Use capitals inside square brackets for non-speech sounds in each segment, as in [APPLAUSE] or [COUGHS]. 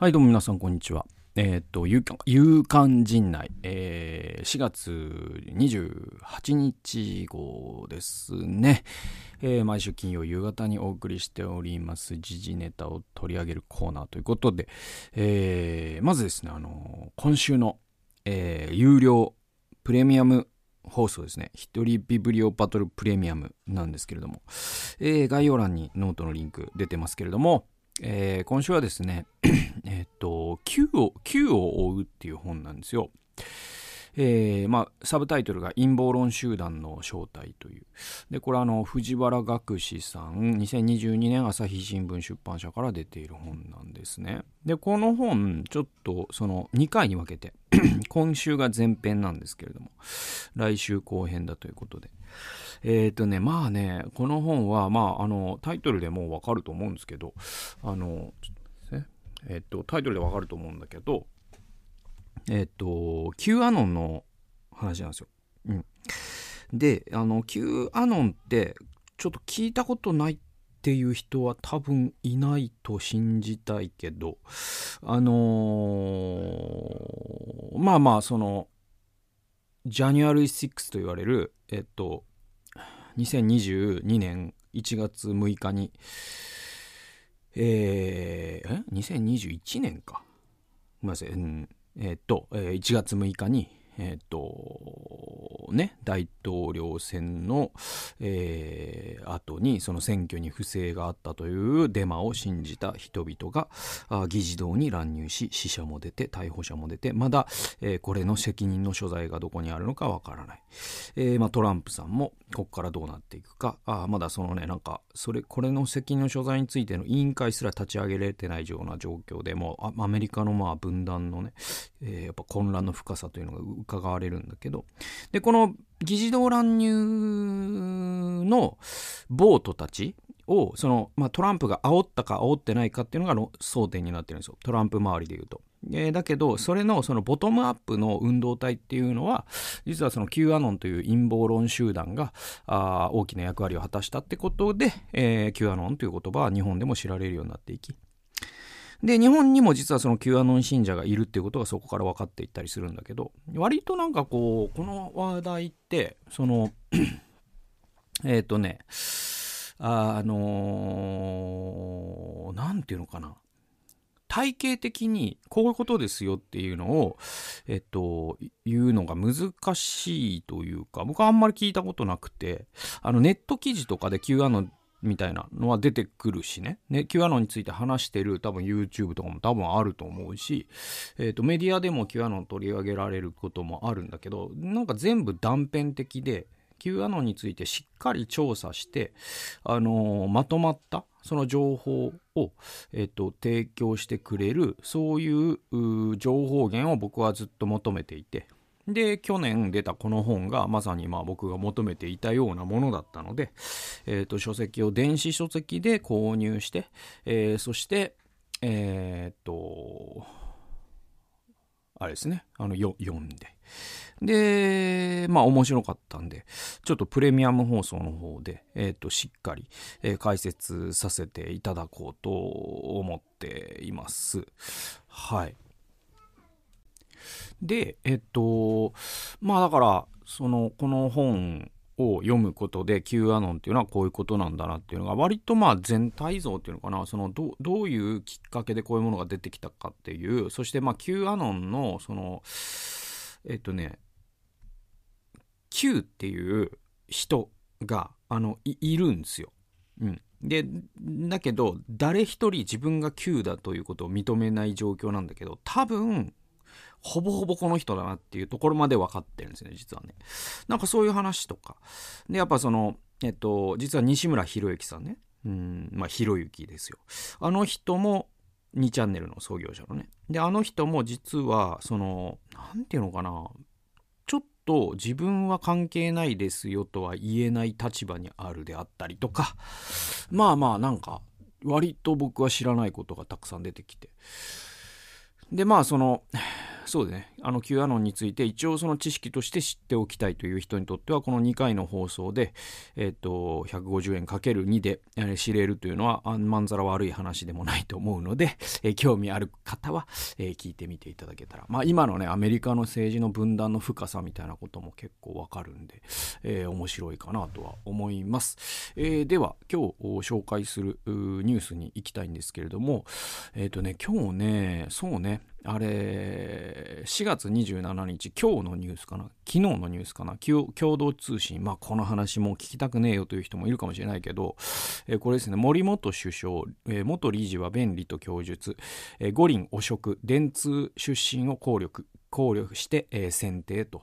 はい、どうも皆さん、こんにちは。えーっと、夕刊夕刊陣内、えー4月28日号ですね。えー毎週金曜夕方にお送りしております、時事ネタを取り上げるコーナーということで、えーまずですね、あの今週の、えー有料プレミアム放送ですね。一人ビブリオバトルプレミアムなんですけれども、えー概要欄にノートのリンク出てますけれども、えー今週はですね、[CLEARS THROAT] えっと、9を、9を追うっていう本なんですよ。えーまあ、サブタイトルが陰謀論集団の正体という。で、これあの、藤原学士さん、2022年朝日新聞出版社から出ている本なんですね。で、この本、ちょっとその2回に分けて、[COUGHS] 今週が前編なんですけれども、来週後編だということで。えっ、とね、まあね、この本は、まあ、あの、タイトルでもうわかると思うんですけど、あの、えっ、と、タイトルでわかると思うんだけど、えっ、と、Q アノンの話なんですよ。うん。で、あの、Q アノンって、ちょっと聞いたことないっていう人は多分いないと信じたいけど、あのーまあまあ、その、ジャニュアル6と言われる、えっと、2022年1月6日に、えー、え ?2021 年か。ごめんなさい。うん、えっと、えー1月6日に、えっと、ね、大統領選の、えー後にその選挙に不正があったというデマを信じた人々があ議事堂に乱入し死者も出て逮捕者も出てまだ、えーこれの責任の所在がどこにあるのかわからない、えーまあ、トランプさんもここからどうなっていくか。あまだそのねなんかそれこれの責任の所在についての委員会すら立ち上げられてないような状況でもうアメリカのまあ分断のね、えーやっぱ混乱の深さというのが伺われるんだけど。でこのの議事堂乱入のボートたちをその、まあ、トランプが煽ったか煽ってないかっていうのが争点になってるんですよトランプ周りで言うと。えだけどそれのそのボトムアップの運動体っていうのは実はその Q アノンという陰謀論集団があ大きな役割を果たしたってことで、えー、Q アノンという言葉は日本でも知られるようになっていきで、日本にも実はその Q アノン信者がいるっていうことがそこから分かっていったりするんだけど、割となんかこう、この話題って、その、[CLEARS THROAT] えっとね、あのーていうのかな。体系的にこういうことですよっていうのを、えっと、言うのが難しいというか、僕はあんまり聞いたことなくて、あのネット記事とかで Q アノンみたいなのは出てくるしね。ね、Q アノンについて話してる多分 YouTube とかも多分あると思うし、えっ、と、メディアでも Q アノン取り上げられることもあるんだけど、なんか全部断片的で、Q アノンについてしっかり調査して、あのーまとまったその情報を、えっと提供してくれるそういう情報源を僕はずっと求めていてで去年出たこの本がまさにまあ僕が求めていたようなものだったので、えっと書籍を電子書籍で購入して、えーそしてえーとあれですねあのよ読んでで、まあ面白かったんで、ちょっとプレミアム放送の方で、えっ、と、しっかり、え解説させていただこうと思っています。はい。で、えっ、と、まあだから、その、この本を読むことで Q アノンっていうのはこういうことなんだなっていうのが割とまあ全体像っていうのかなそのどどういうきっかけでこういうものが出てきたかっていうそしてまあ Q アノンのそのえっとね Q っていう人があのいいるんですよ。うん、でだけど誰一人自分が Q だということを認めない状況なんだけど多分ほぼほぼこの人だなっていうところまで分かってるんですね実はね。なんかそういう話とかでやっぱそのえっと実は西村博之さんねうんまあ博之ですよ。あの人も2チャンネルの創業者のね。で、あの人も実は、その、なんていうのかな、ちょっと自分は関係ないですよとは言えない立場にあるであったりとか、まあまあなんか、割と僕は知らないことがたくさん出てきて。で、まあその、そうでね、あの Q アノンについて一応その知識として知っておきたいという人にとっては、この2回の放送で、えっ、と、150円 ×2 で、え、知れるというのは、あまんざら悪い話でもないと思うので、[LAUGHS] えー、興味ある方は、え、聞いてみていただけたら。まあ今のね、アメリカの政治の分断の深さみたいなことも結構わかるんで、え、面白いかなとは思います。え、では、今日紹介するニュースに行きたいんですけれども、えっ、とね、今日ね、そうね、あれ、4月27日、今日のニュースかな？昨日のニュースかな？共同通信。まあ、この話も聞きたくねえよという人もいるかもしれないけど、えー、これですね、森元首相、えー、元理事は便利と供述、えー、五輪汚職、電通出身を効力、考慮して、えー、選定と、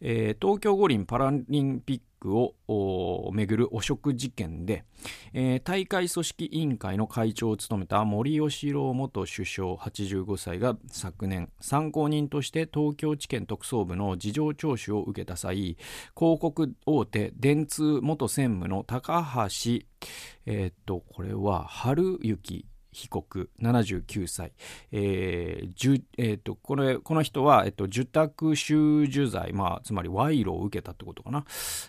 えー、東京五輪パラリンピックをめぐる汚職事件で、えー、大会組織委員会の会長を務めた森喜朗元首相85歳が昨年参考人として東京地検特捜部の事情聴取を受けた際広告大手電通元専務の高橋えー、っとこれは春行被告79歳、えーえーと、これこの人は、えーと、受託収受罪、まあ、つまり賄賂を受けたってことかな、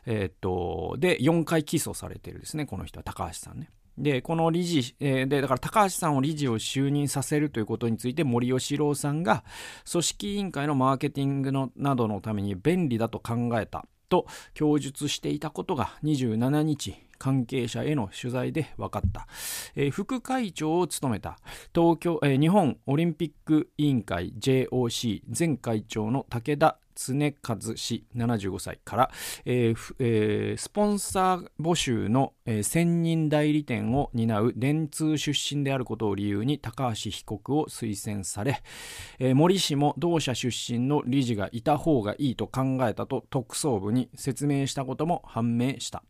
えーと、で4回起訴されてるですねこの人は高橋さんね。で、この理事、えー、で、だから高橋さんを理事を就任させるということについて森喜朗さんが組織委員会のマーケティングのなどのために便利だと考えたと供述していたことが27日関係者への取材で分かった、えー、副会長を務めた。東京、えー、日本オリンピック委員会 JOC 前会長の武田常和氏75歳から、えーえー、スポンサー募集の、えー、専任代理店を担う電通出身であることを理由に高橋被告を推薦され、えー、森氏も同社出身の理事がいた方がいいと考えたと特捜部に説明したことも判明した。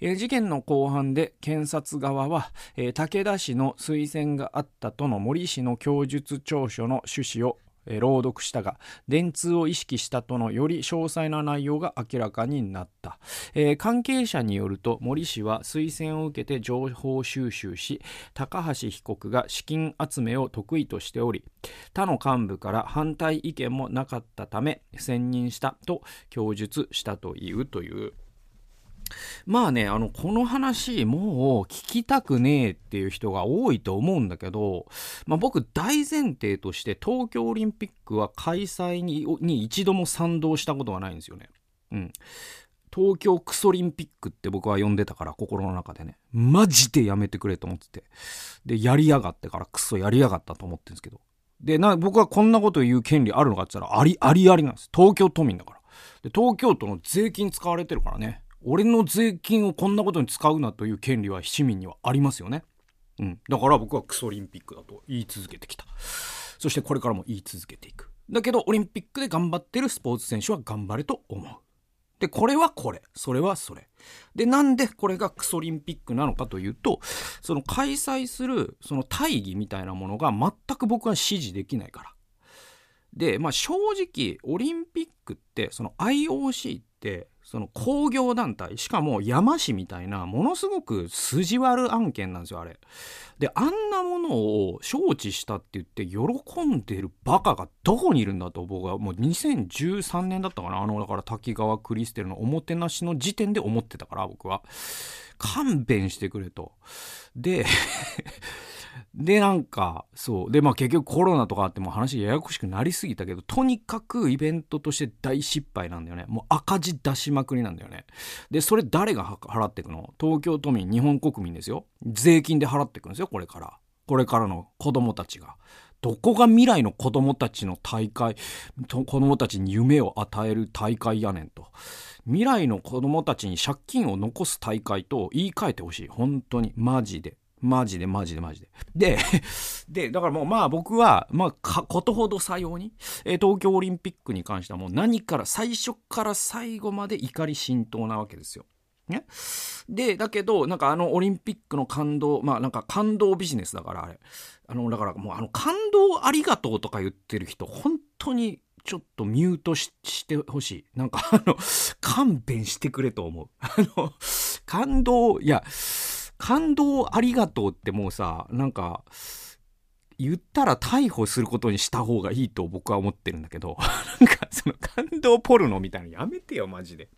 えー、事件の後半で検察側は、えー、武田氏の推薦があったとの森氏の供述調書の趣旨をえ朗読したが電通を意識したとのより詳細な内容が明らかになった、えー、関係者によると森氏は推薦を受けて情報収集し高橋被告が資金集めを得意としており他の幹部から反対意見もなかったため選任したと供述したというという。まあね、あの、この話、もう聞きたくねえっていう人が多いと思うんだけど、まあ僕大前提として東京オリンピックは開催にに一度も賛同したことがないんですよね。うん。東京クソリンピックって僕は呼んでたから、心の中でね。マジでやめてくれと思ってて。で、やりやがってからクソやりやがったと思ってるんですけど。で、な、僕はこんなこと言う権利あるのかって言ったら、あり、ありありなんです。東京都民だから。で、東京都の税金使われてるからね。俺の税金をこんなことに使うなという権利は市民にはありますよね。うん。だから僕はクソオリンピックだと言い続けてきた。そしてこれからも言い続けていく。だけどオリンピックで頑張ってるスポーツ選手は頑張れと思う。で、これはこれ。それはそれ。で、なんでこれがクソリンピックなのかというと、その開催するその大義みたいなものが全く僕は支持できないから。で、まあ正直、オリンピックって、その IOC って、その工業団体、しかも山市みたいな、ものすごく筋悪案件なんですよ、あれ。で、あんなものを承知したって言って喜んでるバカがどこにいるんだと僕はもう2013年だったかなあの、だから滝川クリステルのおもてなしの時点で思ってたから、僕は。勘弁してくれと。でで、なんか、そう。で、まあ結局コロナとかあっても話ややこしくなりすぎたけど、とにかくイベントとして大失敗なんだよね。もう赤字出しまくりなんだよね。で、それ誰が払っていくの？東京都民、日本国民ですよ。税金で払っていくんですよ、これから。これからの子供たちが。どこが未来の子供たちの大会、子供たちに夢を与える大会やねんと。未来の子供たちに借金を残す大会と言い換えてほしい。本当に。マジで。マジでマジでマジで。で、[LAUGHS] で、だからもうまあ僕は、まあか、ことほどさように、えー、東京オリンピックに関してはもう何から最初から最後まで怒り浸透なわけですよ。ね。で、だけど、なんかあのオリンピックの感動、まあなんか感動ビジネスだからあれ。あの、だからもうあの感動ありがとうとか言ってる人、本当にちょっとミュートしてほしい。なんかあの、勘弁してくれと思う。あの、感動、いや、感動ありがとうってもうさ、なんか、言ったら逮捕することにした方がいいと僕は思ってるんだけど、[LAUGHS] なんかその感動ポルノみたいなのやめてよ、マジで。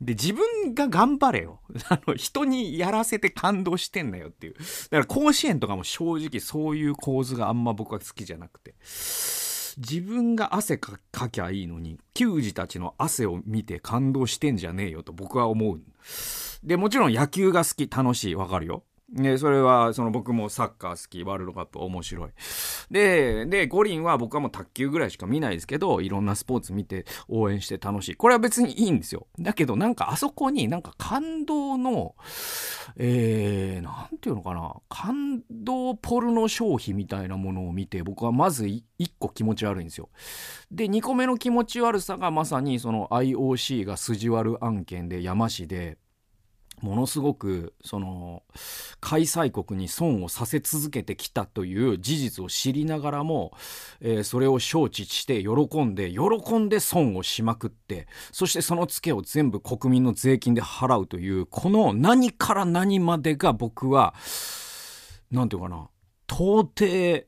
で、自分が頑張れよ。[LAUGHS] あの、人にやらせて感動してんだよっていう。だから甲子園とかも正直そういう構図があんま僕は好きじゃなくて。自分が汗かかきゃいいのに、球児たちの汗を見て感動してんじゃねえよと僕は思う。で、もちろん野球が好き、楽しい、わかるよ。で、それは、その僕もサッカー好き、ワールドカップ面白い。で、で、五輪は僕はもう卓球ぐらいしか見ないですけど、いろんなスポーツ見て応援して楽しい。これは別にいいんですよ。だけどなんかあそこになんか感動の、えー、なんていうのかな、感動ポルノ消費みたいなものを見て、僕はまず一個気持ち悪いんですよ。で、二個目の気持ち悪さがまさにその IOC が筋悪案件で山市で、ものすごく、その、開催国に損をさせ続けてきたという事実を知りながらも、えー、それを承知して喜んで、喜んで損をしまくって、そしてそのツケを全部国民の税金で払うという、この何から何までが僕は、なんていうかな、到底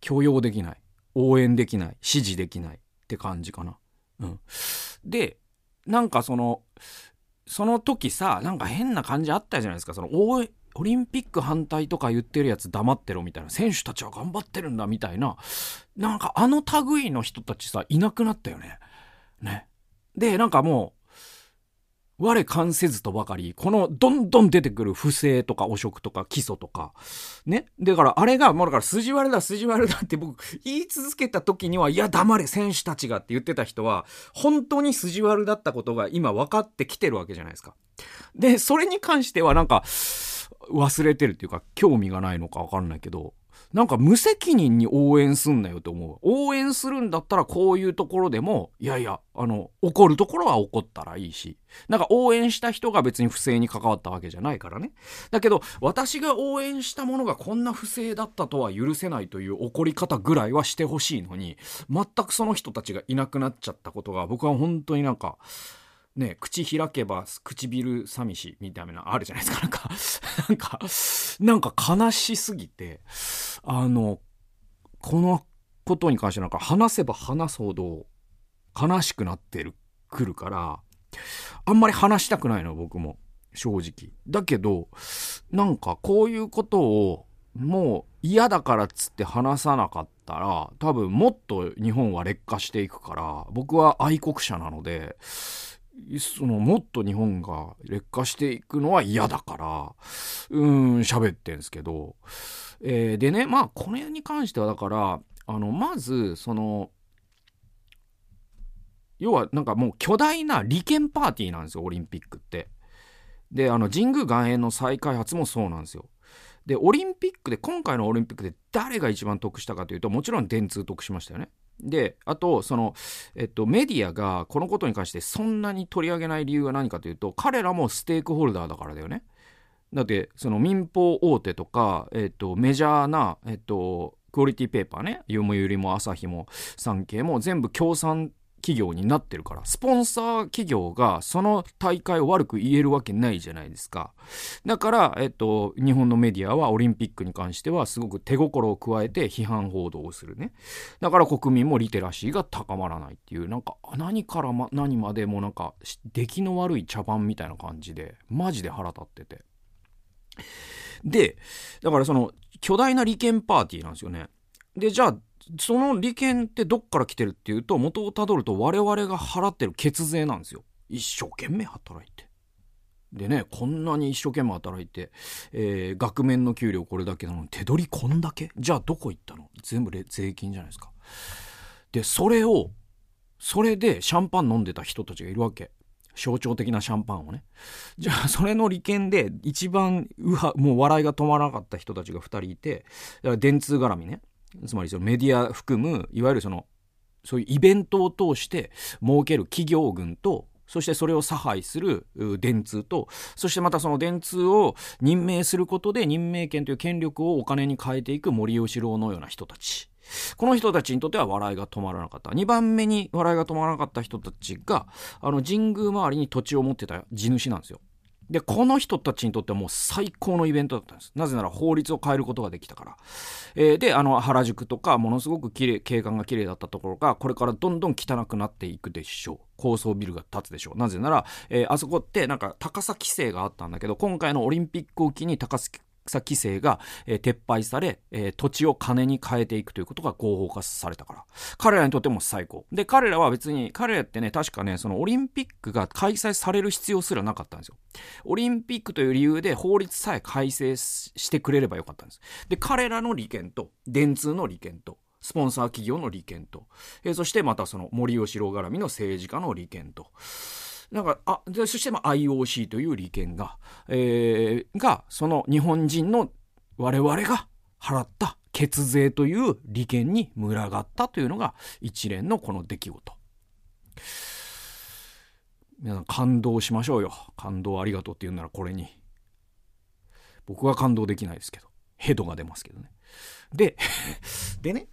許容できない、応援できない、支持できないって感じかな。うん。で、なんかその、その時さ、なんか変な感じあったじゃないですか。その、オリンピック反対とか言ってるやつ黙ってろみたいな。選手たちは頑張ってるんだみたいな。なんかあの類の人たちさ、いなくなったよね。ね。で、なんかもう、我関せずとばかり、このどんどん出てくる不正とか汚職とか基礎とか、ね？だからあれが、もうだから筋割れだ、筋割れだって僕言い続けた時には、いや黙れ選手たちがって言ってた人は、本当に筋割れだったことが今分かってきてるわけじゃないですか。で、それに関してはなんか、忘れてるっていうか、興味がないのか分かんないけど、なんか無責任に応援すんなよと思う。応援するんだったらこういうところでも、いやいや、あの、怒るところは怒ったらいいし。なんか応援した人が別に不正に関わったわけじゃないからね。だけど、私が応援したものがこんな不正だったとは許せないという怒り方ぐらいはしてほしいのに、全くその人たちがいなくなっちゃったことが僕は本当になんか、ね、口開けば唇寂しみたいなあるじゃないですか。なんか、[LAUGHS] なんか、なんか悲しすぎて、あの、このことに関してなんか話せば話すほど悲しくなってる、くるから、あんまり話したくないの、僕も。正直。だけど、なんかこういうことをもう嫌だからっつって話さなかったら、多分もっと日本は劣化していくから、僕は愛国者なので、そのもっと日本が劣化していくのは嫌だから、うん、喋ってんすけど、えー、でね、まあ、これに関してはだから、あの、まず、その、要はなんかもう巨大な利権パーティーなんですよ、オリンピックって。で、あの、神宮外苑の再開発もそうなんですよ。で、オリンピックで、今回のオリンピックで誰が一番得したかというと、もちろん電通得しましたよね。で、あと、その、えっと、メディアがこのことに関してそんなに取り上げない理由は何かというと、彼らもステークホルダーだからだよね。だって、その民放大手とか、えっと、メジャーな、えっと、クオリティペーパーね、読売も朝日も産経も全部協賛企業になってるから、スポンサー企業がその大会を悪く言えるわけないじゃないですか。だから、えっと、日本のメディアはオリンピックに関してはすごく手心を加えて批判報道をするね。だから国民もリテラシーが高まらないっていう、なんか何からま何までもなんか出来の悪い茶番みたいな感じで、マジで腹立ってて。で、だからその巨大な利権パーティーなんですよね。で、じゃあその利権ってどっから来てるっていうと、元をたどると我々が払ってる血税なんですよ。一生懸命働いて。でね、こんなに一生懸命働いて、えー、額面の給料これだけなのに手取りこんだけ？じゃあどこ行ったの？全部税金じゃないですか。で、それを、それでシャンパン飲んでた人たちがいるわけ。象徴的なシャンパンをね。じゃあ、それの利権で一番、うわ、もう笑いが止まらなかった人たちが2人いて、だから電通絡みね。つまりそのメディア含む、いわゆるその、そういうイベントを通して儲ける企業群と、そしてそれを差配する電通と、そしてまたその電通を任命することで任命権という権力をお金に変えていく森喜朗のような人たち。この人たちにとっては笑いが止まらなかった。2番目に笑いが止まらなかった人たちが、あの神宮周りに土地を持ってた地主なんですよ。で、この人たちにとってはもう最高のイベントだったんです。なぜなら法律を変えることができたから。えー、で、あの、原宿とか、ものすごく綺麗、景観が綺麗だったところが、これからどんどん汚くなっていくでしょう。高層ビルが建つでしょう。なぜなら、えー、あそこってなんか高さ規制があったんだけど、今回のオリンピックを機に高さ草規制が、えー、撤廃され、えー、土地を金に変えていくということが合法化されたから。彼らにとっても最高。で、彼らは別に、彼らってね、確かね、そのオリンピックが開催される必要すらなかったんですよ。オリンピックという理由で法律さえ改正してくれればよかったんです。で、彼らの利権と、電通の利権と、スポンサー企業の利権と、えー、そしてまたその森喜朗絡みの政治家の利権と、なんか、あ、で、そして IOC という利権が、えー、が、その日本人の我々が払った血税という利権に群がったというのが一連のこの出来事。皆さん感動しましょうよ。感動ありがとうって言うならこれに。僕は感動できないですけど。ヘドが出ますけどね。で、でね、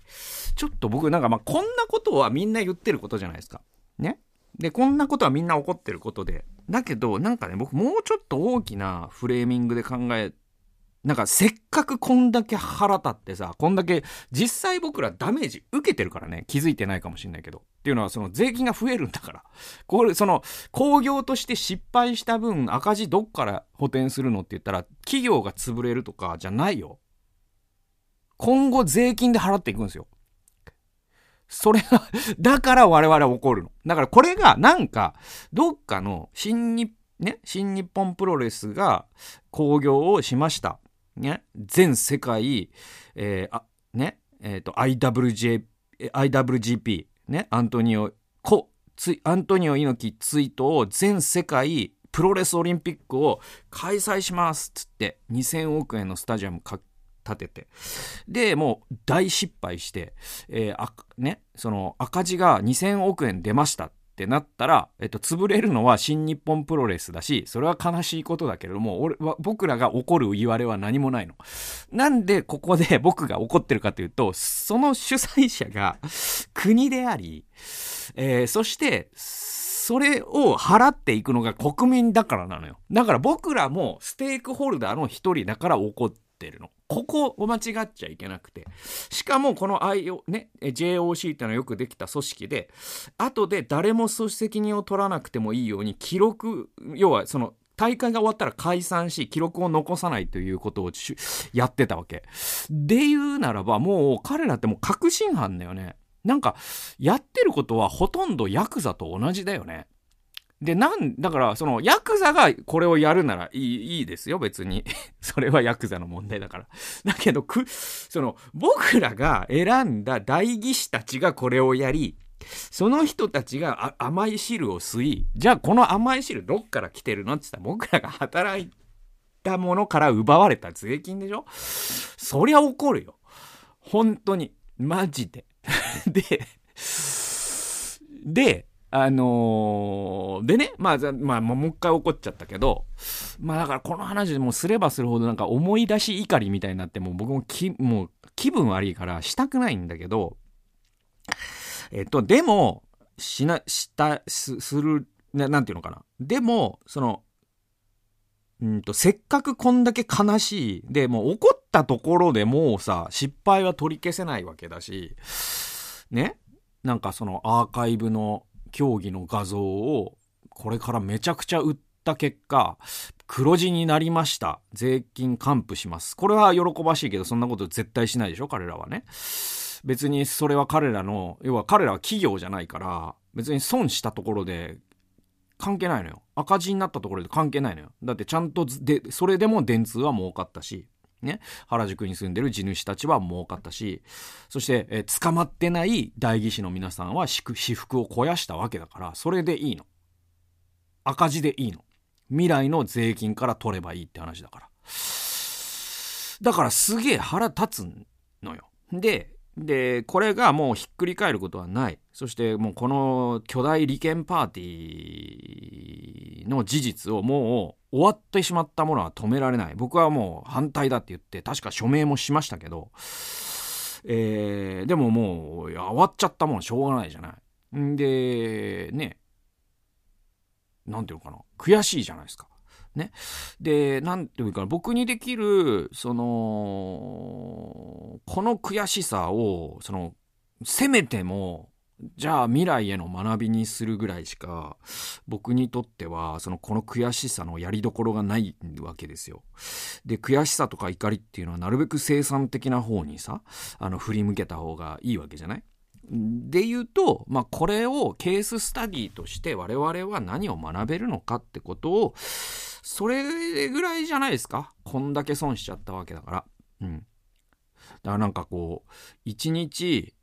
ちょっと僕なんかまあこんなことはみんな言ってることじゃないですか。ね。で、こんなことはみんな起こってることで。だけど、なんかね、僕もうちょっと大きなフレーミングで考え、なんかせっかくこんだけ腹立ってさ、こんだけ実際僕らダメージ受けてるからね、気づいてないかもしんないけど。っていうのはその税金が増えるんだから。これ、その工業として失敗した分赤字どっから補填するのって言ったら企業が潰れるとかじゃないよ。今後税金で払っていくんですよ。それが [LAUGHS] だから我々は怒るの。だからこれがなんか、どっかの新日、ね、新日本プロレスが興行をしました。ね、全世界、えー、あ、ね、えっ、ー、と、IWJ、IWGP、ね、アントニオ、コ、つアントニオ猪木ツイートを全世界プロレスオリンピックを開催しますっつって2000億円のスタジアム立てて。で、もう大失敗して、えー、あ、ね、その赤字が2000億円出ましたってなったら、えっと、潰れるのは新日本プロレスだし、それは悲しいことだけれども、俺は、僕らが怒る言われは何もないの。なんでここで [LAUGHS] 僕が怒ってるかというと、その主催者が国であり、えー、そして、それを払っていくのが国民だからなのよ。だから僕らもステークホルダーの一人だから怒っててるの。ここを間違っちゃいけなくて。しかもこの IO、ね、JOC っていうのはよくできた組織で、後で誰も責任を取らなくてもいいように記録、要はその大会が終わったら解散し、記録を残さないということをやってたわけ。で言うならば、もう彼らってもう確信犯だよね。なんか、やってることはほとんどヤクザと同じだよね。で、なん、だから、その、ヤクザがこれをやるならいい、いいですよ、別に。[LAUGHS] それはヤクザの問題だから。[LAUGHS] だけど、く、その、僕らが選んだ代議士たちがこれをやり、その人たちが甘い汁を吸い、じゃあこの甘い汁どっから来てるのって言ったら僕らが働いたものから奪われた税金でしょ？そりゃ怒るよ。本当に。マジで。[LAUGHS] で、で、あのー、でね、まあ、まあ、もう一回怒っちゃったけど、まあだからこの話でもすればするほどなんか思い出し怒りみたいになってもう僕もき、もう気分悪いからしたくないんだけど、えっと、でも、しな、した、す、する、ななんていうのかな。でも、その、うんと、せっかくこんだけ悲しい。で、もう怒ったところでもうさ、失敗は取り消せないわけだし、ね。なんかそのアーカイブの競技の画像をこれからめちゃくちゃ売った結果、黒字になりました。税金還付します。これは喜ばしいけど、そんなこと絶対しないでしょ彼らはね。別にそれは彼らの、要は彼らは企業じゃないから、別に損したところで関係ないのよ。赤字になったところで関係ないのよ。だってちゃんとで、それでも電通は儲かったし、ね、原宿に住んでる地主たちは儲かったし、そして、えー、捕まってない代議士の皆さんは私服を肥やしたわけだから、それでいいの。赤字でいいの。未来の税金から取ればいいって話だから。だからすげえ腹立つのよ。で、で、これがもうひっくり返ることはない。そしてもうこの巨大利権パーティーの事実をもう終わってしまったものは止められない。僕はもう反対だって言って、確か署名もしましたけど、えー、でももう、終わっちゃったもんしょうがないじゃない。んで、ね、なんていうのかな。悔しいじゃないですか。ね。で、なんていうかな、僕にできる、その、この悔しさを、その、せめても、じゃあ未来への学びにするぐらいしか僕にとってはそのこの悔しさのやりどころがないわけですよ。で悔しさとか怒りっていうのはなるべく生産的な方にさあの振り向けた方がいいわけじゃない？で言うと、まあ、これをケーススタディとして我々は何を学べるのかってことをそれぐらいじゃないですかこんだけ損しちゃったわけだから。うん。だからなんかこう一日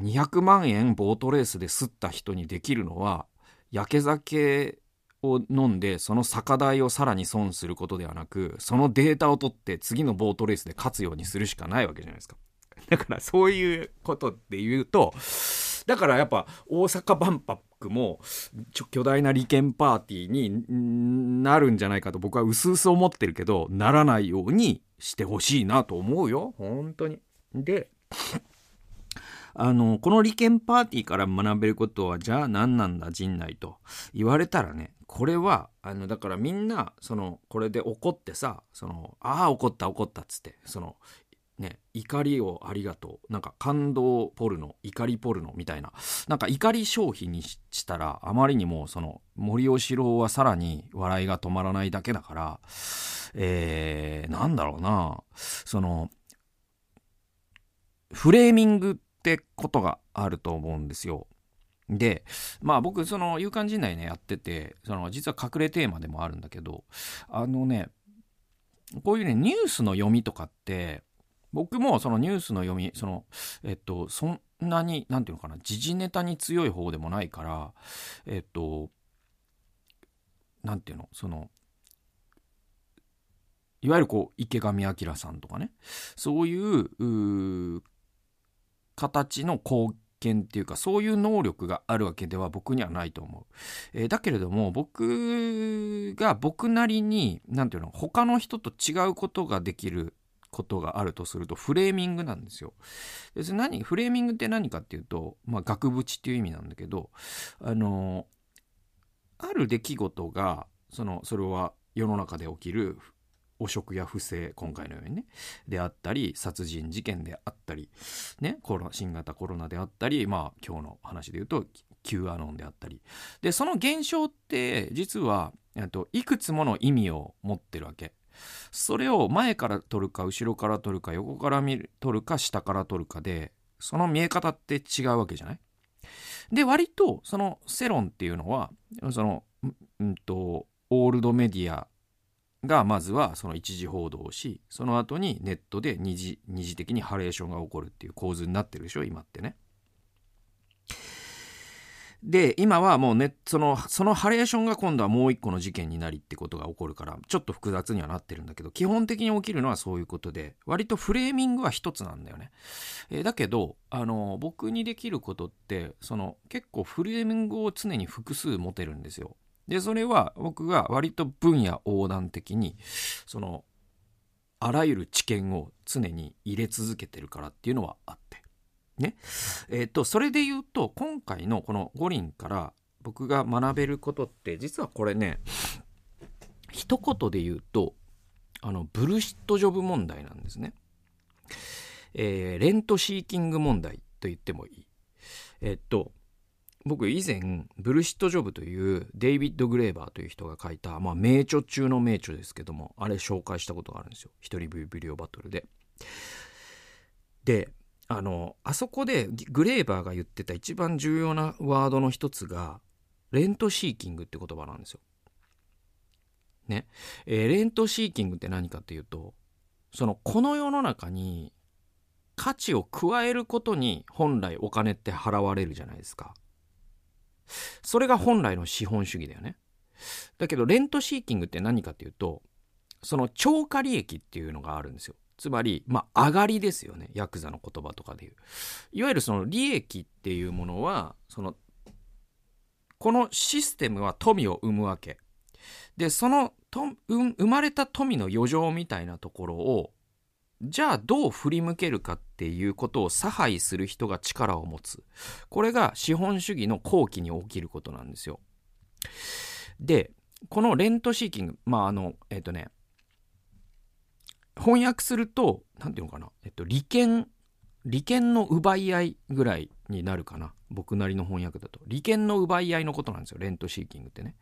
200万円ボートレースで吸った人にできるのは焼け酒を飲んでその酒代をさらに損することではなくそのデータを取って次のボートレースで勝つようにするしかないわけじゃないですか。[LAUGHS] だからそういうことで言うとだからやっぱ大阪万博も巨大な利権パーティーになるんじゃないかと僕は薄々思ってるけどならないようにしてほしいなと思うよ本当に。で [COUGHS] あの、この利権パーティーから学べることは、じゃあ何なんだ、陣内と言われたらね、これは、あの、だからみんな、その、これで怒ってさ、その、ああ、怒った、怒ったっつって、その、ね、怒りをありがとう。なんか感動ポルノ、怒りポルノみたいな。なんか怒り消費にしたら、あまりにもその森喜朗はさらに笑いが止まらないだけだから、えー、なんだろうな、その、フレーミングってことがあると思うんですよ。で、まあ僕、その、勇敢陣内ね、やってて、その、実は隠れテーマでもあるんだけど、あのね、こういうね、ニュースの読みとかって、僕もそのニュースの読み、その、えっと、そんなに、なんていうのかな、時事ネタに強い方でもないから、えっと、なんていうの、その、いわゆるこう、池上彰さんとかね、そういう、う形の貢献っていうかそういう能力があるわけでは僕にはないと思う。えー、だけれども僕が僕なりに何て言うの他の人と違うことができることがあるとするとフレーミングなんですよ。別に何フレーミングって何かっていうと、まあ、額縁っていう意味なんだけどあのある出来事がそのそれは世の中で起きる汚職や不正今回のようにねであったり殺人事件であったり、ね、コロ新型コロナであったりまあ今日の話で言うと Q アノンであったりでその現象って実はといくつもの意味を持ってるわけ。それを前から撮るか後ろから撮るか横から見る撮るか下から撮るかでその見え方って違うわけじゃない？で割とその世論っていうのはそのうんとオールドメディアがまずはその一時報道をしその後にネットで二次二次的にハレーションが起こるっていう構図になってるでしょ今ってね。で今はもうねそのそのハレーションが今度はもう一個の事件になりってことが起こるからちょっと複雑にはなってるんだけど基本的に起きるのはそういうことで割とフレーミングは一つなんだよね。えー、だけどあの僕にできることってその結構フレーミングを常に複数持てるんですよ。で、それは僕が割と分野横断的に、その、あらゆる知見を常に入れ続けてるからっていうのはあって。ね。えっ、ー、と、それで言うと、今回のこの五輪から僕が学べることって、実はこれね、一言で言うと、あの、ブルシットジョブ問題なんですね。えー、レントシーキング問題と言ってもいい。えっ、と、僕以前ブルシット・ジョブというデイビッド・グレーバーという人が書いた、まあ、名著中の名著ですけどもあれ紹介したことがあるんですよ一人ビデオバトルで。であのあそこでグレーバーが言ってた一番重要なワードの一つがレントシーキングって言葉なんですよ。ね、えー、レントシーキングって何かっていうとそのこの世の中に価値を加えることに本来お金って払われるじゃないですか。それが本来の資本主義だよね。だけど、レントシーキングって何かっていうと、その超過利益っていうのがあるんですよ。つまり、まあ、上がりですよね。ヤクザの言葉とかでいう。いわゆるその利益っていうものは、その、このシステムは富を生むわけ。で、そのと、生まれた富の余剰みたいなところを、じゃあどう振り向けるかっていうことを差配する人が力を持つ。これが資本主義の後期に起きることなんですよ。で、このレントシーキング、まああの、えっ、とね、翻訳すると、なんていうのかな、えっと、利権、利権の奪い合いぐらいになるかな。僕なりの翻訳だと。利権の奪い合いのことなんですよ。レントシーキングってね。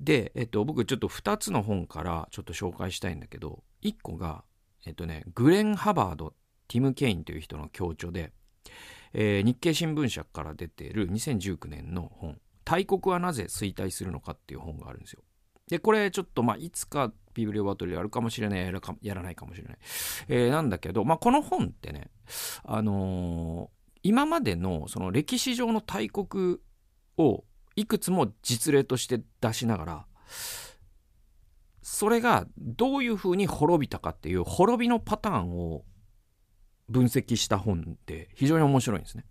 で、えっと、僕ちょっと2つの本からちょっと紹介したいんだけど、1個が、えっとね、グレン・ハバード、ティム・ケインという人の強調で、えー、日経新聞社から出ている2019年の本、大国はなぜ衰退するのかっていう本があるんですよ。で、これちょっとまあいつかビブリオバトルやるかもしれない、やらやらないかもしれない。えー、なんだけど、まあこの本ってね、あのー、今までのその歴史上の大国をいくつも実例として出しながら、それがどういうふうに滅びたかっていう滅びのパターンを分析した本で非常に面白いんですね。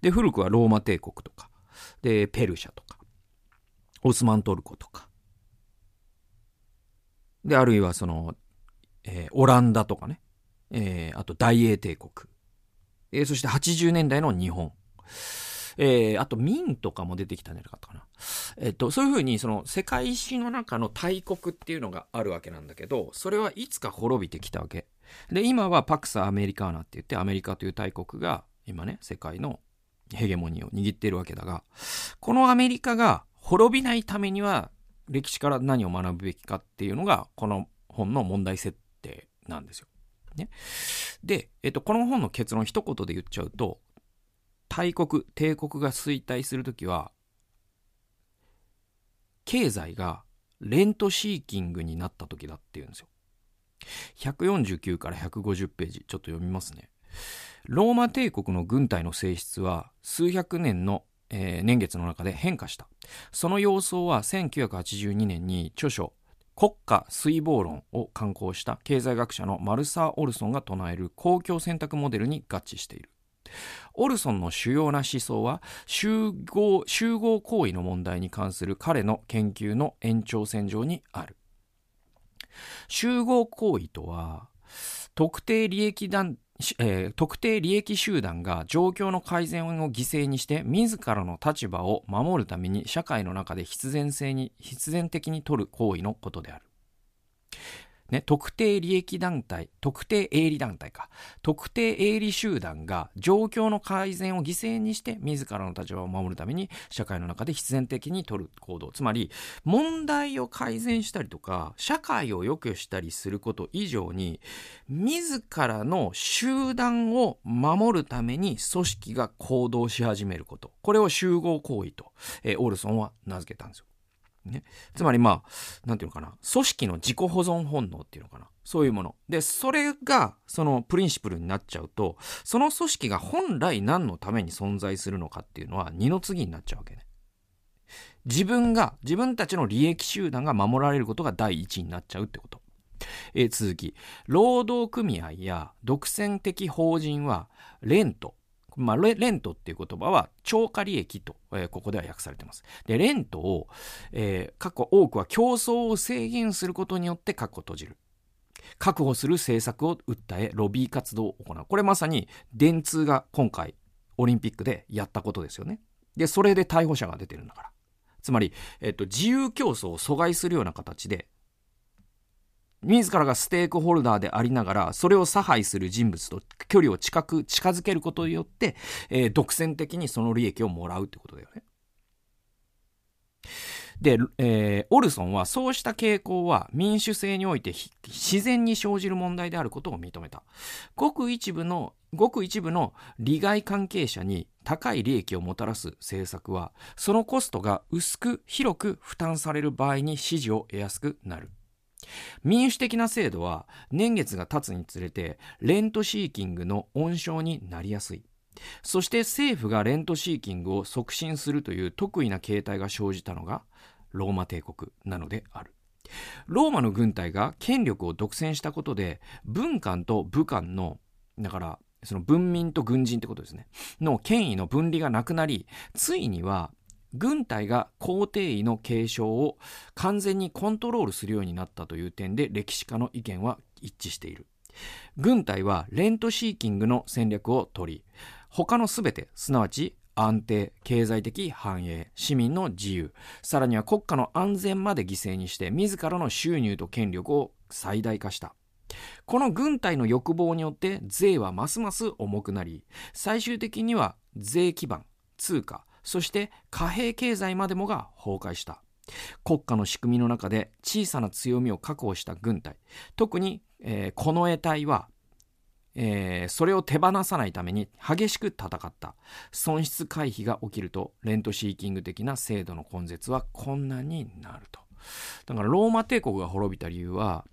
で、古くはローマ帝国とか、で、ペルシャとか、オスマントルコとか、で、あるいはその、えー、オランダとかね、えー、あと大英帝国、えー、そして80年代の日本、えー、あと明とかも出てきたんじゃなかったかな。えっ、と、そういうふうにその世界史の中の大国っていうのがあるわけなんだけど、それはいつか滅びてきたわけ。で、今はパクサ・アメリカーナって言ってアメリカという大国が今ね、世界のヘゲモニーを握っているわけだが、このアメリカが滅びないためには歴史から何を学ぶべきかっていうのが、この本の問題設定なんですよ。ね。で、えっと、この本の結論一言で言っちゃうと、大国、帝国が衰退するときは、経済がレントシーキングになった時だっていうんですよ。149から150ページ、ちょっと読みますね。ローマ帝国の軍隊の性質は数百年のえー、年月の中で変化した。その様相は1982年に著書国家水防論を刊行した経済学者のマルサー・オルソンが唱える公共選択モデルに合致している。オルソンの主要な思想は集合集合行為の問題に関する彼の研究の延長線上にある。集合行為とは特定利益団えー、特定利益集団が状況の改善を犠牲にして自らの立場を守るために社会の中で必然性に必然的に取る行為のことである。ね、特定利益団体、特定営利団体か、特定営利集団が状況の改善を犠牲にして自らの立場を守るために社会の中で必然的に取る行動。つまり、問題を改善したりとか、社会を良くしたりすること以上に、自らの集団を守るために組織が行動し始めること。これを集合行為と、えー、オールソンは名付けたんですよ。ね。つまりまあ、なんていうのかな。組織の自己保存本能っていうのかな。そういうもの。で、それが、そのプリンシプルになっちゃうと、その組織が本来何のために存在するのかっていうのは二の次になっちゃうわけね。自分が、自分たちの利益集団が守られることが第一になっちゃうってこと。えー、続き、労働組合や独占的法人は、レント、まあ、レントっていう言葉は超過利益と、えー、ここでは訳されてます。で、レントを、えー、過去多くは競争を制限することによって確保閉じる。確保する政策を訴え、ロビー活動を行う。これまさに電通が今回オリンピックでやったことですよね。で、それで逮捕者が出てるんだから。つまり、えっと、自由競争を阻害するような形で自らがステークホルダーでありながら、それを差配する人物と距離を近く、近づけることによって、えー、独占的にその利益をもらうってことだよね。で、えー、オルソンはそうした傾向は民主制において自然に生じる問題であることを認めた。ごく一部の、ごく一部の利害関係者に高い利益をもたらす政策は、そのコストが薄く広く負担される場合に支持を得やすくなる。民主的な制度は年月が経つにつれてレントシーキングの温床になりやすい。そして政府がレントシーキングを促進するという得意な形態が生じたのがローマ帝国なのである。ローマの軍隊が権力を独占したことで文官と武官のだからその文民と軍人ってことですねの権威の分離がなくなりついには軍隊が皇帝位の継承を完全にコントロールするようになったという点で歴史家の意見は一致している。軍隊はレントシーキングの戦略を取り、他の全て、すなわち安定、経済的繁栄、市民の自由、さらには国家の安全まで犠牲にして自らの収入と権力を最大化した。この軍隊の欲望によって税はますます重くなり、最終的には税基盤、通貨、そして貨幣経済までもが崩壊した。国家の仕組みの中で小さな強みを確保した軍隊、特に、えー、近衛隊はえー、それを手放さないために激しく戦った。損失回避が起きると、レントシーキング的な制度の根絶は困難になると。だからローマ帝国が滅びた理由は、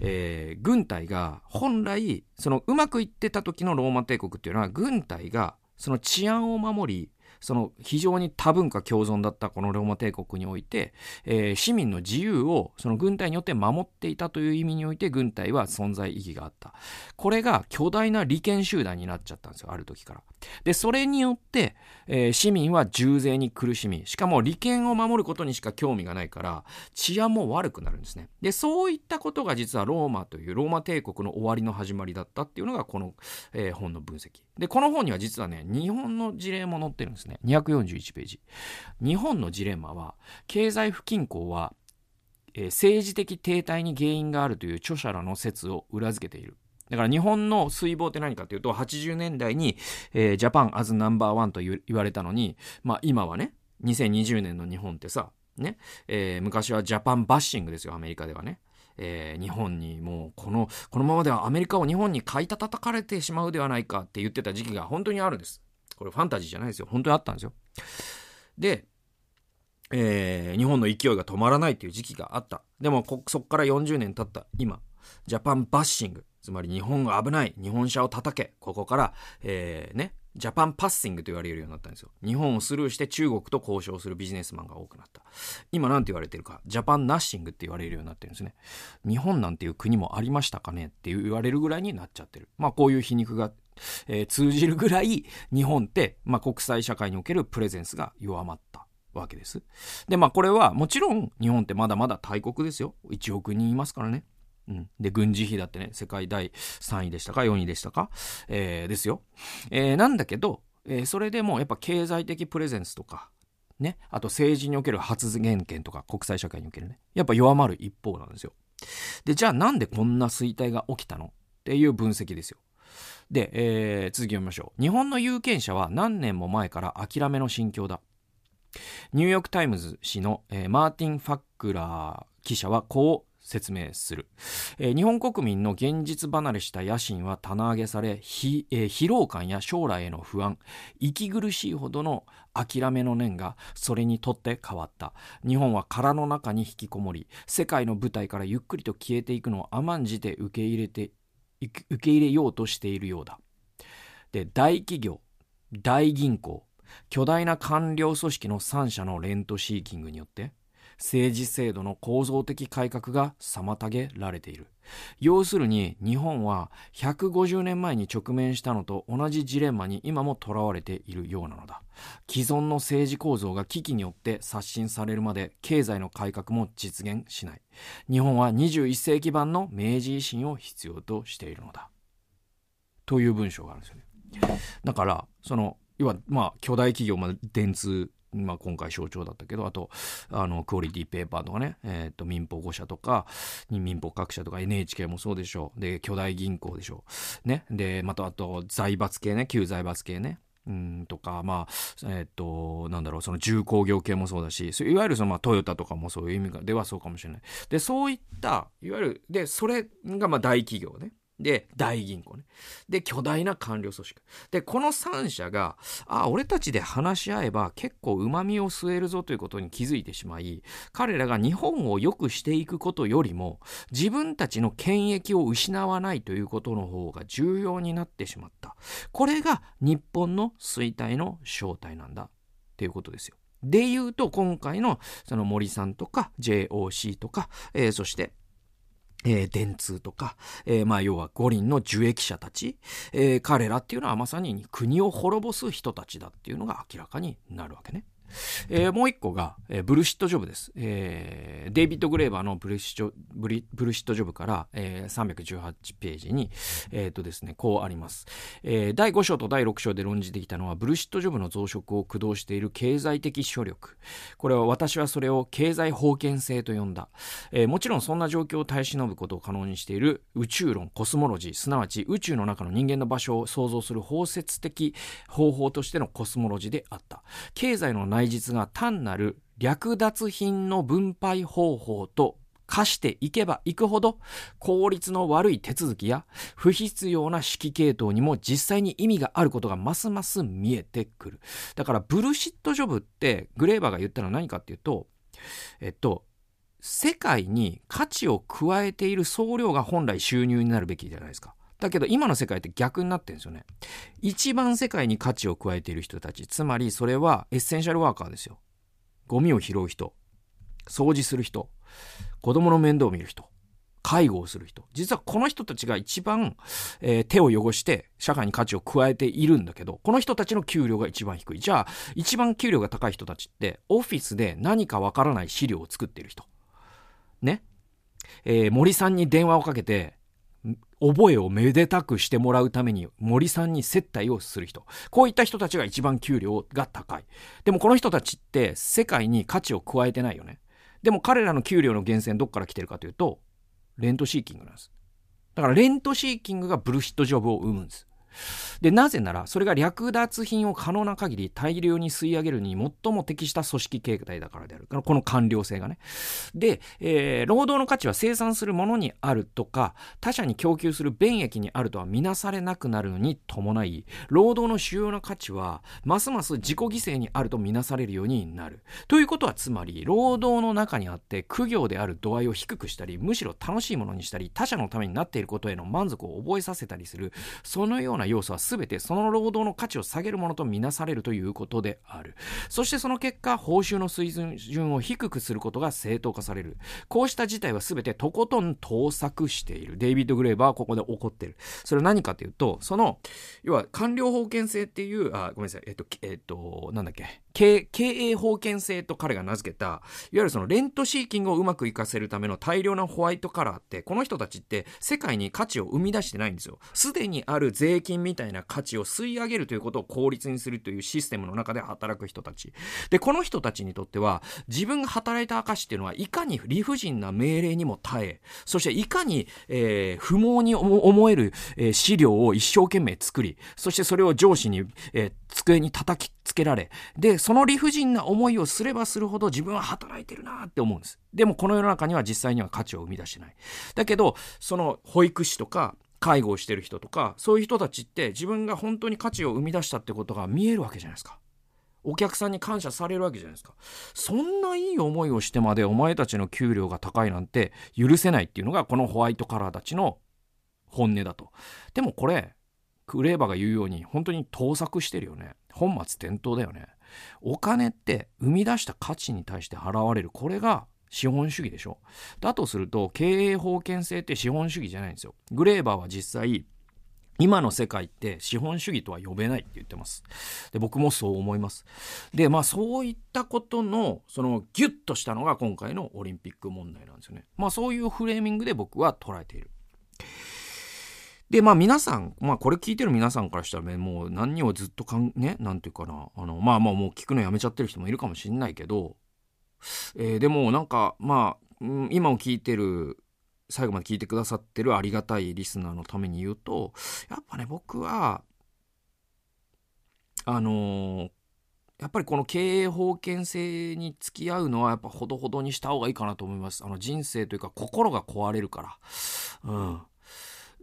えー、軍隊が本来、そのうまくいってた時のローマ帝国っていうのは軍隊がその治安を守り、その非常に多文化共存だったこのローマ帝国において、えー、市民の自由をその軍隊によって守っていたという意味において軍隊は存在意義があった。これが巨大な利権集団になっちゃったんですよ、ある時から。で、それによって、えー、市民は重税に苦しみ、しかも利権を守ることにしか興味がないから、治安も悪くなるんですね。で、そういったことが実はローマというローマ帝国の終わりの始まりだったっていうのがこの、えー、本の分析。で、この本には実はね、日本の事例も載ってるんですね。241ページ日本のジレンマは経済不均衡は、え、政治的停滞に原因があるという著者らの説を裏付けているだから日本の水防って何かというと80年代に、えー、ジャパンアズナンバーワンと言われたのに、まあ、今はね2020年の日本ってさ、ねえー、昔はジャパンバッシングですよアメリカではね。えー、日本にもうこのこのままではアメリカを日本に買いたたかれてしまうではないかって言ってた時期が本当にあるんです。これファンタジーじゃないですよ。本当にあったんですよ。で、えー、日本の勢いが止まらないっていう時期があった。でもそこから40年経った今、 Japan bashing、つまり日本が危ない、日本車を叩け、ここから、えー、ね、 Japan passing と言われるようになったんですよ。日本をスルーして中国と交渉するビジネスマンが多くなった。今なんて言われてるか、 Japan nothing って言われるようになってるんですね。日本なんていう国もありましたかねって言われるぐらいになっちゃってる。まあこういう皮肉がえー、通じるぐらい日本って、まあ、国際社会におけるプレゼンスが弱まったわけです。で、まあこれはもちろん日本ってまだまだ大国ですよ。1億人いますからね。うん。で、軍事費だってね、世界第3位でしたか、4位でしたか、えー、ですよ。えー、なんだけど、えー、それでもやっぱ経済的プレゼンスとか、ね、あと政治における発言権とか国際社会におけるね、やっぱ弱まる一方なんですよ。で、じゃあなんでこんな衰退が起きたの？っていう分析ですよ。で、えー、続き読みましょう。日本の有権者は何年も前から諦めの心境だ。ニューヨークタイムズ紙の、えー、マーティン・ファックラー記者はこう説明する、えー、日本国民の現実離れした野心は棚上げされ、えー、疲労感や将来への不安息苦しいほどの諦めの念がそれにとって変わった日本は殻の中に引きこもり世界の舞台からゆっくりと消えていくのを甘んじて受け入れて受け入れようとしているようだ。で、大企業、大銀行、巨大な官僚組織の3社のレントシーキングによって、政治制度の構造的改革が妨げられている。要するに日本は150年前に直面したのと同じジレンマに今もとらわれているようなのだ。既存の政治構造が危機によって刷新されるまで経済の改革も実現しない。日本は21世紀版の明治維新を必要としているのだ。という文章があるんですよね。だから、その、要は、まあ、巨大企業、まあ、電通まあ、今回象徴だったけど、あと、あの、クオリティペーパーとかね、えっ、ー、と、民放5社とか、民放各社とか NHK もそうでしょう。で、巨大銀行でしょう。ね。で、また、あと、財閥系ね、旧財閥系ね。うんとか、まあ、えっ、ー、と、なんだろう、その重工業系もそうだし、いわゆるその、まあ、トヨタとかもそういう意味ではそうかもしれない。で、そういった、いわゆる、で、それがまあ大企業ね。で、大銀行ね。で、巨大な官僚組織。で、この3社が、あ、俺たちで話し合えば結構旨味を吸えるぞということに気づいてしまい、彼らが日本を良くしていくことよりも、自分たちの権益を失わないということの方が重要になってしまった。これが日本の衰退の正体なんだ。っていうことですよ。で言うと、今回のその森さんとか JOC とか、えー、そしてえー、電通とか、えー、まあ要は五輪の受益者たち、えー、彼らっていうのはまさに国を滅ぼす人たちだっていうのが明らかになるわけね。えー、もう一個が、えー、ブルシットジョブです。えー、デイビッド・グレーバーのブルシットブリブルシットジョブから、えー、318ページに、えーとですね、こうあります、えー。第5章と第6章で論じてきたのは、ブルシットジョブの増殖を駆動している経済的諸力。これは私はそれを経済封建性と呼んだ。えー、もちろんそんな状況を耐え忍ぶことを可能にしている宇宙論、コスモロジー、すなわち宇宙の中の人間の場所を創造する包摂的方法としてのコスモロジーであった。経済の内実が単なる略奪品の分配方法と化していけばいくほど効率の悪い手続きや不必要な指揮系統にも実際に意味があることがますます見えてくる。だからブルシットジョブってグレーバーが言ったのは何かっていうと、えっと、世界に価値を加えている総量が本来収入になるべきじゃないですか。だけど今の世界って逆になってるんですよね。一番世界に価値を加えている人たち、つまりそれはエッセンシャルワーカーですよ。ゴミを拾う人、掃除する人、子供の面倒を見る人、介護をする人。実はこの人たちが一番、えー、手を汚して社会に価値を加えているんだけど、この人たちの給料が一番低い。じゃあ、一番給料が高い人たちって、オフィスで何かわからない資料を作っている人。ね。えー、森さんに電話をかけて、覚えをめでたくしてもらうために森さんに接待をする人。こういった人たちが一番給料が高い。でもこの人たちって世界に価値を加えてないよね。でも彼らの給料の源泉どっから来てるかというと、レントシーキングなんです。だからレントシーキングがブルシットジョブを生むんです。で、なぜなら、それが略奪品を可能な限り大量に吸い上げるに最も適した組織形態だからである。この官僚性がね。で、えー、労働の価値は生産するものにあるとか、他者に供給する便益にあるとは見なされなくなるのに伴い、労働の主要な価値は、ますます自己犠牲にあると見なされるようになる。ということは、つまり、労働の中にあって、苦行である度合いを低くしたり、むしろ楽しいものにしたり、他者のためになっていることへの満足を覚えさせたりする、そのような要素は全てその労働の価値を下げるものとみなされるということである。そしてその結果、報酬の水準を低くすることが正当化される。こうした事態は全てとことん盗作している。デイビッド・グレーバーはここで怒ってる。それは何かというと、その、要は官僚封建制っていう、あ、ごめんなさい、えっと、えっと、なんだっけ、経営封建制と彼が名付けた、いわゆるそのレントシーキングをうまく活かせるための大量なホワイトカラーって、この人たちって世界に価値を生み出してないんですよ。すでにある税金みたいな価値を吸い上げるということを効率にするというシステムの中で働く人たち。で、この人たちにとっては、自分が働いた証っていうのは、いかに理不尽な命令にも耐え、そしていかに、えー、不毛に思える、えー、資料を一生懸命作り、そしてそれを上司に、えー、机に叩きつけられ、で、その理不尽な思いをすればするほど自分は働いてるなって思うんです。でもこの世の中には実際には価値を生み出してない。だけど、その保育士とか介護をしてる人とか、そういう人たちって自分が本当に価値を生み出したってことが見えるわけじゃないですか。お客さんに感謝されるわけじゃないですか。そんないい思いをしてまでお前たちの給料が高いなんて許せないっていうのがこのホワイトカラーたちの本音だと。でもこれ、クレーバーが言うように本当に盗作してるよね。本末転倒だよね。お金って生み出した価値に対して払われる。これが資本主義でしょ。だとすると、経営封建制って資本主義じゃないんですよ。グレーバーは実際、今の世界って資本主義とは呼べないって言ってます。で、僕もそう思います。で、まあそういったことの、そのギュッとしたのが今回のオリンピック問題なんですよね。まあそういうフレーミングで僕は捉えている。で、まあ皆さん、まあこれ聞いてる皆さんからしたらね、もう何をずっとかん、ね、なんていうかな、あの、まあまあもう聞くのやめちゃってる人もいるかもしんないけど、えー、でもなんか、まあ、今を聞いてる、最後まで聞いてくださってるありがたいリスナーのために言うと、やっぱね、僕は、あのー、やっぱりこの経営封建制に付き合うのはやっぱほどほどにした方がいいかなと思います。あの人生というか心が壊れるから。うん。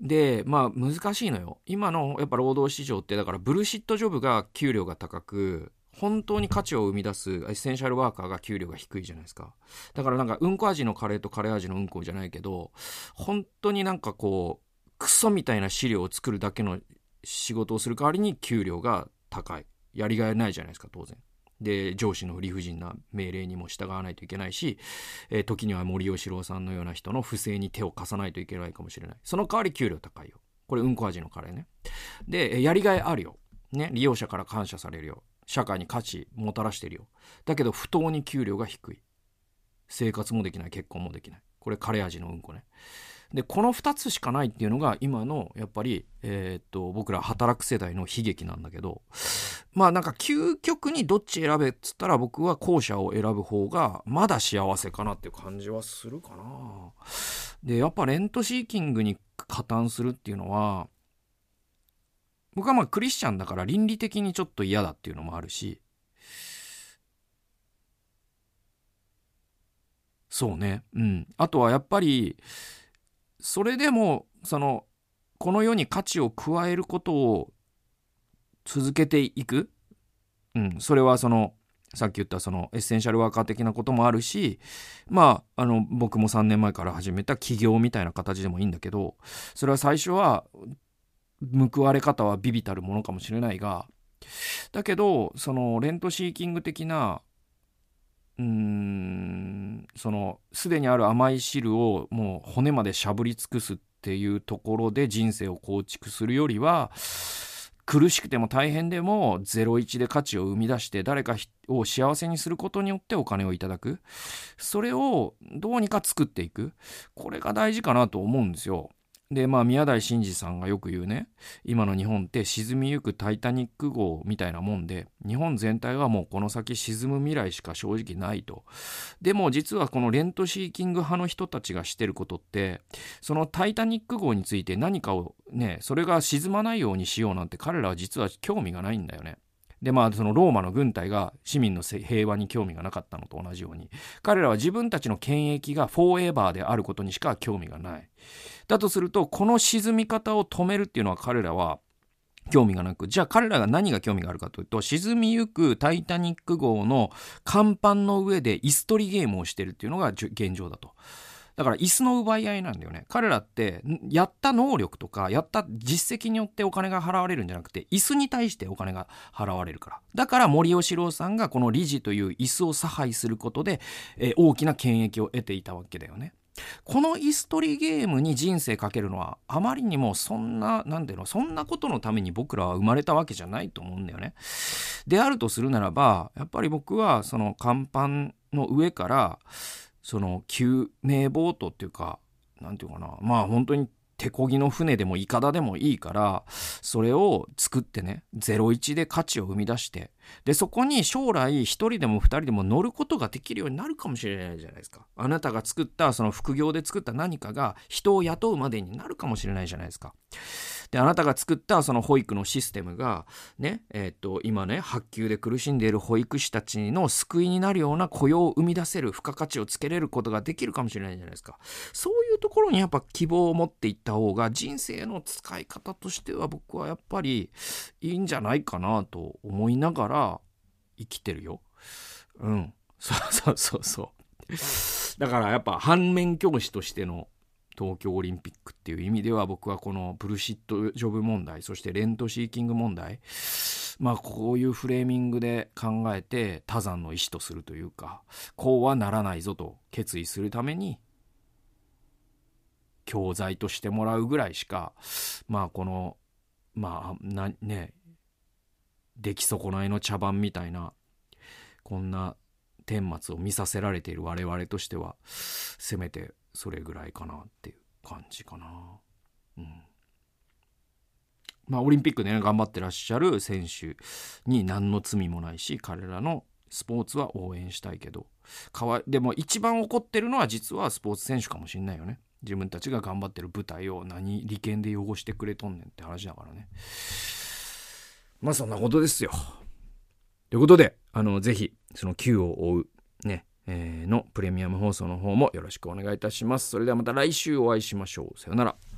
で、まあ難しいのよ。今のやっぱ労働市場ってだからブルシットジョブが給料が高く、本当に価値を生み出すエッセンシャルワーカーが給料が低いじゃないですか。だからなんかうんこ味のカレーとカレー味のうんこじゃないけど、本当になんかこう、クソみたいな資料を作るだけの仕事をする代わりに給料が高い。やりがいないじゃないですか、当然。で、上司の理不尽な命令にも従わないといけないし、えー、時には森喜朗さんのような人の不正に手を貸さないといけないかもしれない。その代わり給料高いよ。これうんこ味のカレーね。で、やりがいあるよ。ね、利用者から感謝されるよ。社会に価値もたらしてるよだけど不当に給料が低い生活もできない結婚もできないこれ枯れ味のうんこねでこの2つしかないっていうのが今のやっぱり、えー、っと僕ら働く世代の悲劇なんだけどまあなんか究極にどっち選べっつったら僕は後者を選ぶ方がまだ幸せかなっていう感じはするかな。でやっぱレントシーキングに加担するっていうのは僕はまあクリスチャンだから倫理的にちょっと嫌だっていうのもあるしそうねうんあとはやっぱりそれでもそのこの世に価値を加えることを続けていく、うん、それはそのさっき言ったそのエッセンシャルワーカー的なこともあるしまああの僕も3年前から始めた起業みたいな形でもいいんだけどそれは最初は報われ方はビビたるものかもしれないがだけどそのレントシーキング的なうんそのすでにある甘い汁をもう骨までしゃぶり尽くすっていうところで人生を構築するよりは苦しくても大変でも01で価値を生み出して誰かを幸せにすることによってお金をいただくそれをどうにか作っていくこれが大事かなと思うんですよ。でまあ宮台真司さんがよく言うね今の日本って沈みゆくタイタニック号みたいなもんで日本全体はもうこの先沈む未来しか正直ないと。でも実はこのレントシーキング派の人たちがしてることってそのタイタニック号について何かをねそれが沈まないようにしようなんて彼らは実は興味がないんだよね。でまあそのローマの軍隊が市民の平和に興味がなかったのと同じように彼らは自分たちの権益がフォーエバーであることにしか興味がない。だとするとこの沈み方を止めるっていうのは彼らは興味がなくじゃあ彼らが何が興味があるかというと沈みゆくタイタニック号の甲板の上で椅子取りゲームをしてるっていうのが現状だと。だから椅子の奪い合いなんだよね。彼らってやった能力とかやった実績によってお金が払われるんじゃなくて椅子に対してお金が払われるから。だから森喜朗さんがこの理事という椅子を差配することで、えー、大きな権益を得ていたわけだよね。この椅子取りゲームに人生かけるのはあまりにもそんな何ていうのそんなことのために僕らは生まれたわけじゃないと思うんだよね。であるとするならばやっぱり僕はその甲板の上からその救命ボートっていうか何て言うかなまあ本当に手漕ぎの船でもいかだでもいいからそれを作ってね01で価値を生み出してでそこに将来1人でも2人でも乗ることができるようになるかもしれないじゃないですか。あなたが作ったその副業で作った何かが人を雇うまでになるかもしれないじゃないですか。であなたが作ったその保育のシステムがねえー、っと今ね発給で苦しんでいる保育士たちの救いになるような雇用を生み出せる付加価値をつけれることができるかもしれないじゃないですか。そういうところにやっぱ希望を持っていった方が人生の使い方としては僕はやっぱりいいんじゃないかなと思いながら生きてるよ。うん。そうそうそうそう。だからやっぱ反面教師としての東京オリンピックっていう意味では僕はこのブルシットジョブ問題そしてレントシーキング問題まあこういうフレーミングで考えて多山の意思とするというかこうはならないぞと決意するために教材としてもらうぐらいしかまあこのまあなね出来損ないの茶番みたいなこんな顛末を見させられている我々としてはせめてそれぐらいかなっていう感じかな。うん。まあ、オリンピックでね頑張ってらっしゃる選手に何の罪もないし彼らのスポーツは応援したいけど。かわでも一番怒ってるのは実はスポーツ選手かもしんないよね。自分たちが頑張ってる舞台を何利権で汚してくれとんねんって話だからね。まあそんなことですよ。ということであのぜひその Q を追うね、のプレミアム放送の方もよろしくお願いいたします。それではまた来週お会いしましょう。さようなら。